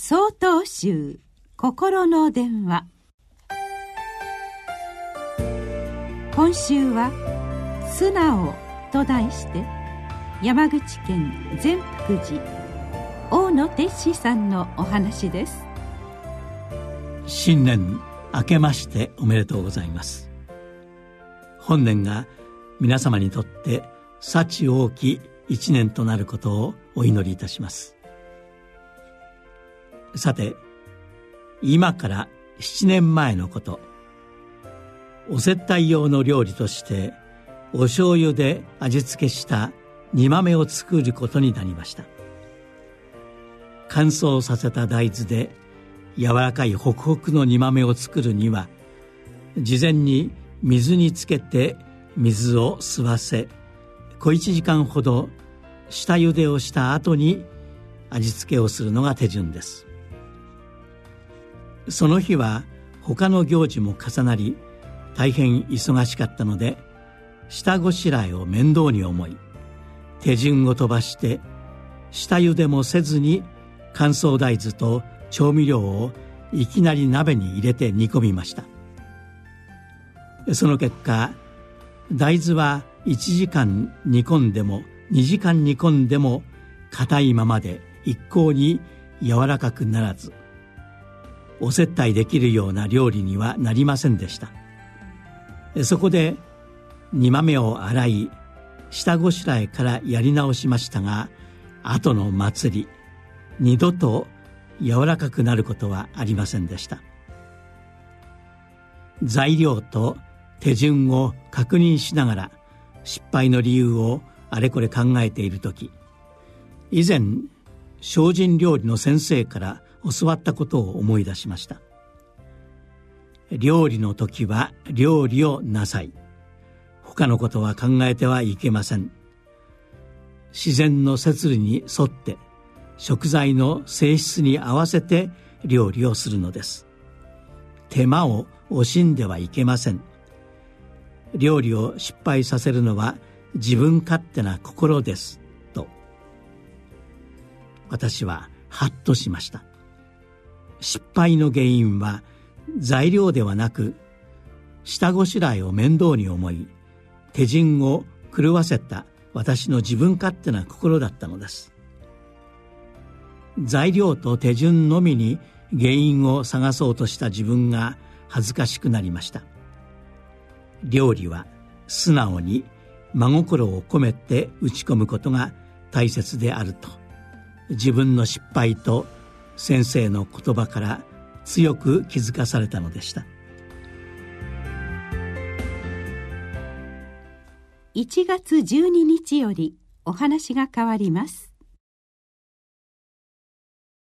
総統集心の電話。今週は「素直」と題して山口県善福寺大野哲司さんのお話です。新年明けましておめでとうございます。本年が皆様にとって幸大き一年となることをお祈りいたします。さて今から7年前のこと。お接待用の料理としてお醤油で味付けした煮豆を作ることになりました。乾燥させた大豆で柔らかいホクホクの煮豆を作るには事前に水につけて水を吸わせ小1時間ほど下茹でをした後に味付けをするのが手順です。その日は他の行事も重なり大変忙しかったので下ごしらえを面倒に思い手順を飛ばして下茹でもせずに乾燥大豆と調味料をいきなり鍋に入れて煮込みました。その結果大豆は1時間煮込んでも2時間煮込んでも硬いままで一向に柔らかくならずお接待できるような料理にはなりませんでした。そこで煮豆を洗い下ごしらえからやり直しましたが後の祭り二度と柔らかくなることはありませんでした。材料と手順を確認しながら失敗の理由をあれこれ考えている時以前精進料理の先生から教わったことを思い出しました。料理の時は料理をなさい。他のことは考えてはいけません。自然の摂理に沿って食材の性質に合わせて料理をするのです。手間を惜しんではいけません。料理を失敗させるのは自分勝手な心です。と私はハッとしました。失敗の原因は材料ではなく下ごしらえを面倒に思い手順を狂わせた私の自分勝手な心だったのです。材料と手順のみに原因を探そうとした自分が恥ずかしくなりました。料理は素直に真心を込めて打ち込むことが大切であると自分の失敗と先生の言葉から強く気づかされたのでした。1月12日よりお話が変わります。